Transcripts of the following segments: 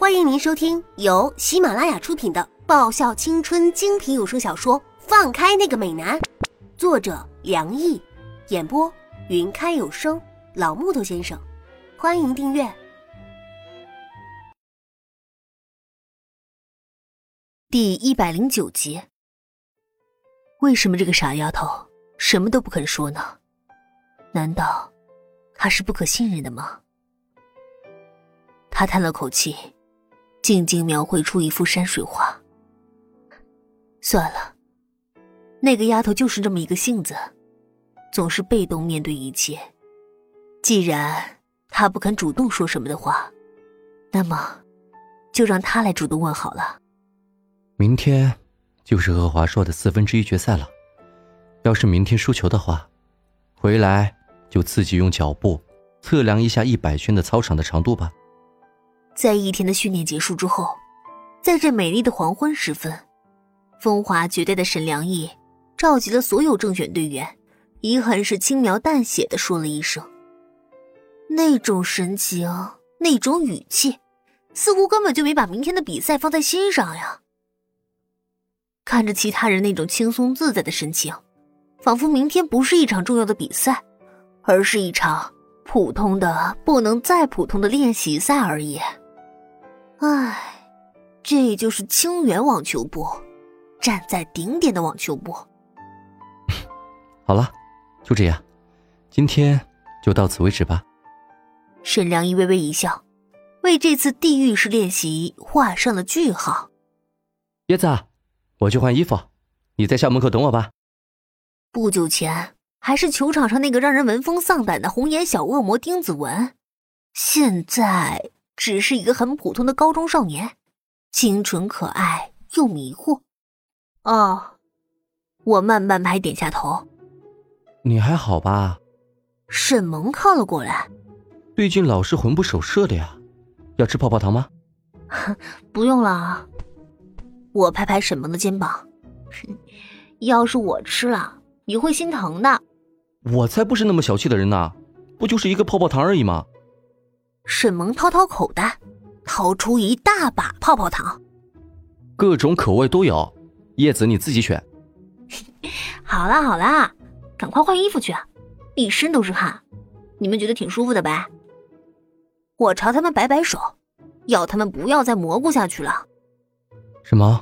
欢迎您收听由喜马拉雅出品的爆笑青春精品有声小说《放开那个美男》，作者梁毅，演播云开有声老木头先生。欢迎订阅第一百零九集。为什么这个傻丫头什么都不肯说呢？难道她是不可信任的吗？他叹了口气。静静描绘出一幅山水画。算了，那个丫头就是这么一个性子，总是被动面对一切。既然她不肯主动说什么的话，那么就让她来主动问好了。明天就是和华硕的四分之一决赛了，要是明天输球的话，回来就自己用脚步测量一下一百圈的操场的长度吧。在一天的训练结束之后，在这美丽的黄昏时分，风华绝代的沈良毅召集了所有正选队员，以很是轻描淡写的说了一声。那种神情，那种语气，似乎根本就没把明天的比赛放在心上呀。看着其他人那种轻松自在的神情，仿佛明天不是一场重要的比赛，而是一场普通的不能再普通的练习赛而已。唉，这就是清源网球部，站在顶点的网球部。好了，就这样，今天就到此为止吧。沈良一微微一笑，为这次地狱式练习画上了句号。叶子，我去换衣服，你在校门口等我吧。不久前还是球场上那个让人闻风丧胆的红眼小恶魔丁子文，现在。只是一个很普通的高中少年，清纯可爱又迷惑。哦，我慢半拍点下头。你还好吧？沈萌靠了过来。最近老是魂不守舍的呀，要吃泡泡糖吗？不用了。我拍拍沈萌的肩膀。要是我吃了，你会心疼的。我才不是那么小气的人呢，不就是一个泡泡糖而已吗？沈萌掏掏口袋，掏出一大把泡泡糖，各种口味都有。叶子你自己选。好啦好啦，赶快换衣服去，一身都是汗。你们觉得挺舒服的呗？我朝他们摆摆手，要他们不要再蘑菇下去了。沈萌，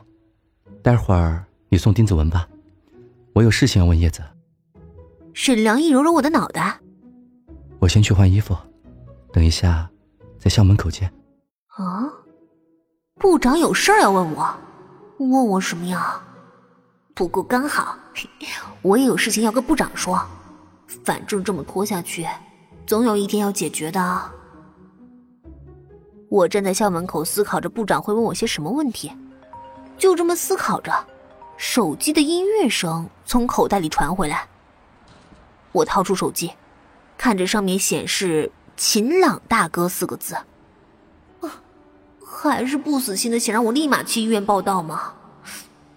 待会儿你送丁子文吧，我有事情要问叶子。沈良一揉揉我的脑袋，我先去换衣服，等一下。在校门口见。啊，部长有事儿要问我，问我什么呀？不过刚好，我也有事情要跟部长说。反正这么拖下去，总有一天要解决的。我站在校门口思考着部长会问我些什么问题，就这么思考着，手机的音乐声从口袋里传回来。我掏出手机，看着上面显示。秦朗大哥四个字，啊，还是不死心的想让我立马去医院报道吗？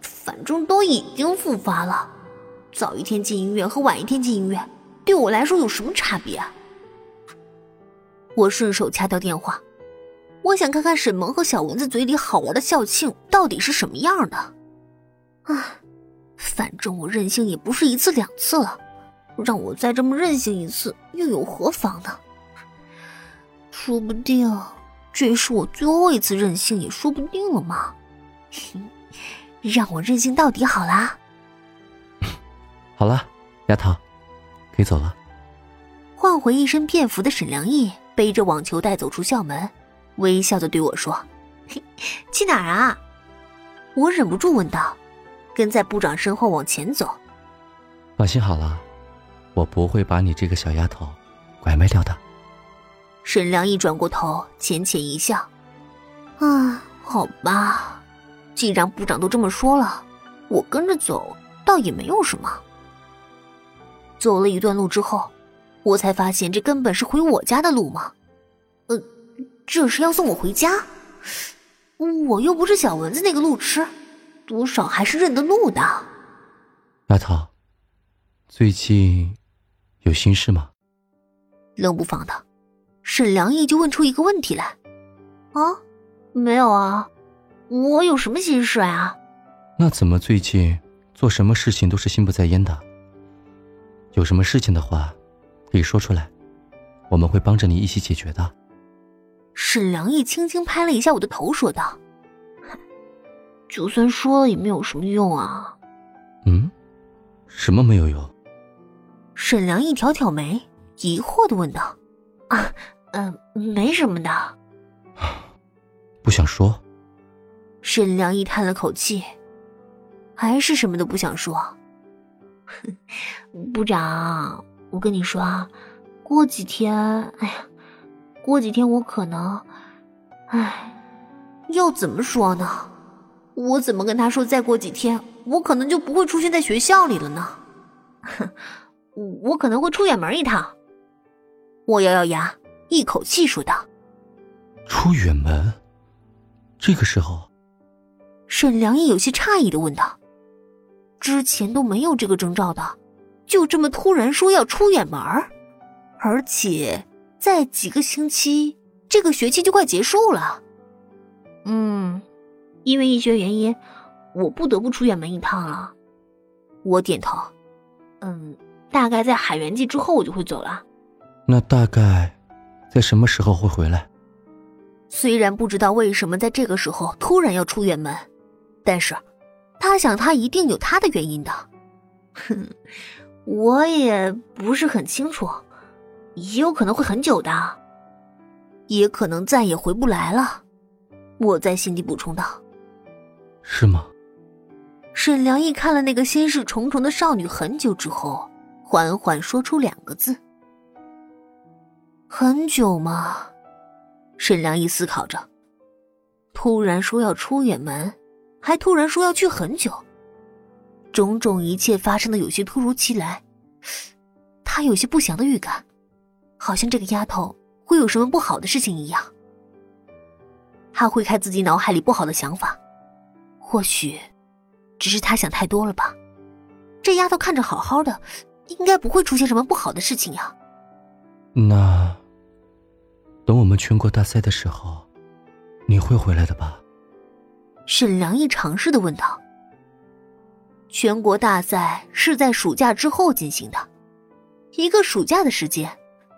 反正都已经复发了，早一天进医院和晚一天进医院，对我来说有什么差别？我顺手掐掉电话，我想看看沈萌和小蚊子嘴里好玩的校庆到底是什么样的。啊，反正我任性也不是一次两次了，让我再这么任性一次又有何妨呢？说不定这是我最后一次任性，也说不定了嘛。让我任性到底好啦。好了，丫头，可以走了。换回一身便服的沈良毅背着网球袋走出校门，微笑的对我说：“ 去哪儿啊？”我忍不住问道，跟在部长身后往前走。放心好了，我不会把你这个小丫头拐卖掉的。沈良一转过头，浅浅一笑：“啊，好吧，既然部长都这么说了，我跟着走倒也没有什么。”走了一段路之后，我才发现这根本是回我家的路吗？呃，这是要送我回家？我又不是小蚊子那个路痴，多少还是认得路的。丫头，最近有心事吗？冷不防的。沈良毅就问出一个问题来：“啊，没有啊，我有什么心事啊？那怎么最近做什么事情都是心不在焉的？有什么事情的话，可以说出来，我们会帮着你一起解决的。沈良义轻轻拍了一下我的头，说道：“就算说了也没有什么用啊。”嗯，什么没有用？沈良义挑挑眉，疑惑的问道：“啊，嗯，没什么的。”不想说。沈良义叹了口气，还是什么都不想说。部长，我跟你说啊，过几天，哎呀，过几天我可能，哎，要怎么说呢？我怎么跟他说？再过几天，我可能就不会出现在学校里了呢。哼，我可能会出远门一趟。我咬咬牙，一口气说道：“出远门？”这个时候，沈良义有些诧异的问道：“之前都没有这个征兆的，就这么突然说要出远门，而且在几个星期，这个学期就快结束了。”嗯，因为一些原因，我不得不出远门一趟啊。我点头，嗯，大概在海元季之后我就会走了。那大概在什么时候会回来？虽然不知道为什么在这个时候突然要出远门，但是，他想他一定有他的原因的。哼，我也不是很清楚，也有可能会很久的，也可能再也回不来了。我在心底补充道：“是吗？”沈良义看了那个心事重重的少女很久之后，缓缓说出两个字：“很久吗？”沈良一思考着，突然说要出远门，还突然说要去很久，种种一切发生的有些突如其来，他有些不祥的预感，好像这个丫头会有什么不好的事情一样。他挥开自己脑海里不好的想法，或许只是他想太多了吧。这丫头看着好好的，应该不会出现什么不好的事情呀。那。等我们全国大赛的时候，你会回来的吧？沈良义尝试的问道。全国大赛是在暑假之后进行的，一个暑假的时间，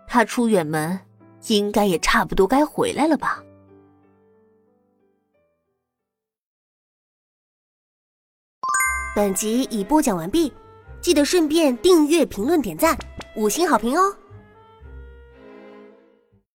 他出远门，应该也差不多该回来了吧？本集已播讲完毕，记得顺便订阅、评论、点赞、五星好评哦！